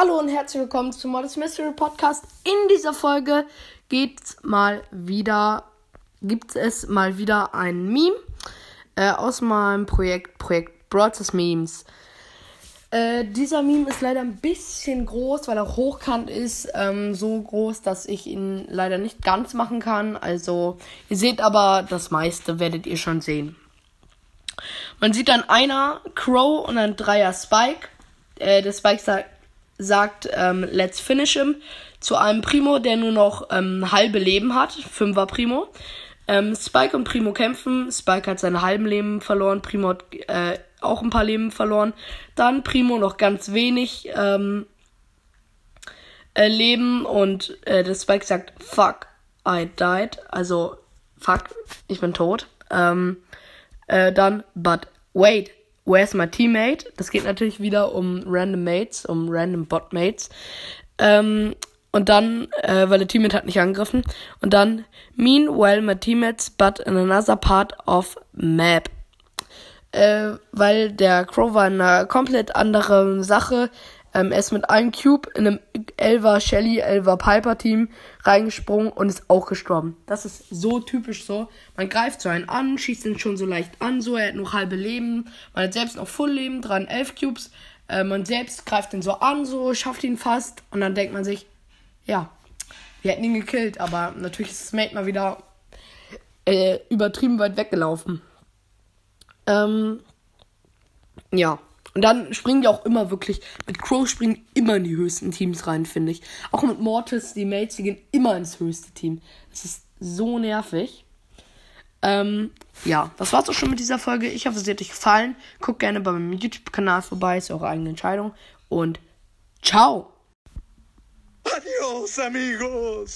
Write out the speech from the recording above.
Hallo und herzlich willkommen zum Modest Mystery Podcast. In dieser Folge geht's mal wieder, gibt es mal wieder ein Meme äh, aus meinem Projekt, Projekt Broadcast Memes. Äh, dieser Meme ist leider ein bisschen groß, weil er hochkant ist. Ähm, so groß, dass ich ihn leider nicht ganz machen kann. Also, ihr seht aber, das meiste werdet ihr schon sehen. Man sieht dann einer Crow und ein Dreier Spike. Äh, der Spike sagt, sagt, ähm, let's finish him. Zu einem Primo, der nur noch ähm, halbe Leben hat. Fünfer Primo. Ähm, Spike und Primo kämpfen. Spike hat seine halben Leben verloren. Primo hat äh, auch ein paar Leben verloren. Dann Primo noch ganz wenig ähm, äh, Leben. Und äh, der Spike sagt, fuck, I died. Also, fuck, ich bin tot. Ähm, äh, dann, but wait, Where's my teammate? Das geht natürlich wieder um random Mates, um random Bot Mates. Ähm, und dann, äh, weil der Teammate hat nicht angegriffen. Und dann, meanwhile my teammates but in another part of map. Äh, weil der Crow war in einer komplett anderen Sache. Ähm, er ist mit einem Cube in einem Elva Shelly, Elva Piper Team reingesprungen und ist auch gestorben. Das ist so typisch so. Man greift so einen an, schießt ihn schon so leicht an, so, er hat noch halbe Leben. Man hat selbst noch Full Leben, dran elf Cubes. Äh, man selbst greift ihn so an, so, schafft ihn fast. Und dann denkt man sich, ja, wir hätten ihn gekillt, aber natürlich ist das Mate mal wieder äh, übertrieben weit weggelaufen. Ähm, ja. Und dann springen die auch immer wirklich, mit Crow springen immer in die höchsten Teams rein, finde ich. Auch mit Mortis, die Mates, die gehen immer ins höchste Team. Das ist so nervig. Ähm, ja, das war's auch schon mit dieser Folge. Ich hoffe, es hat euch gefallen. Guckt gerne bei meinem YouTube-Kanal vorbei, ist eure eigene Entscheidung. Und ciao! Adios, amigos!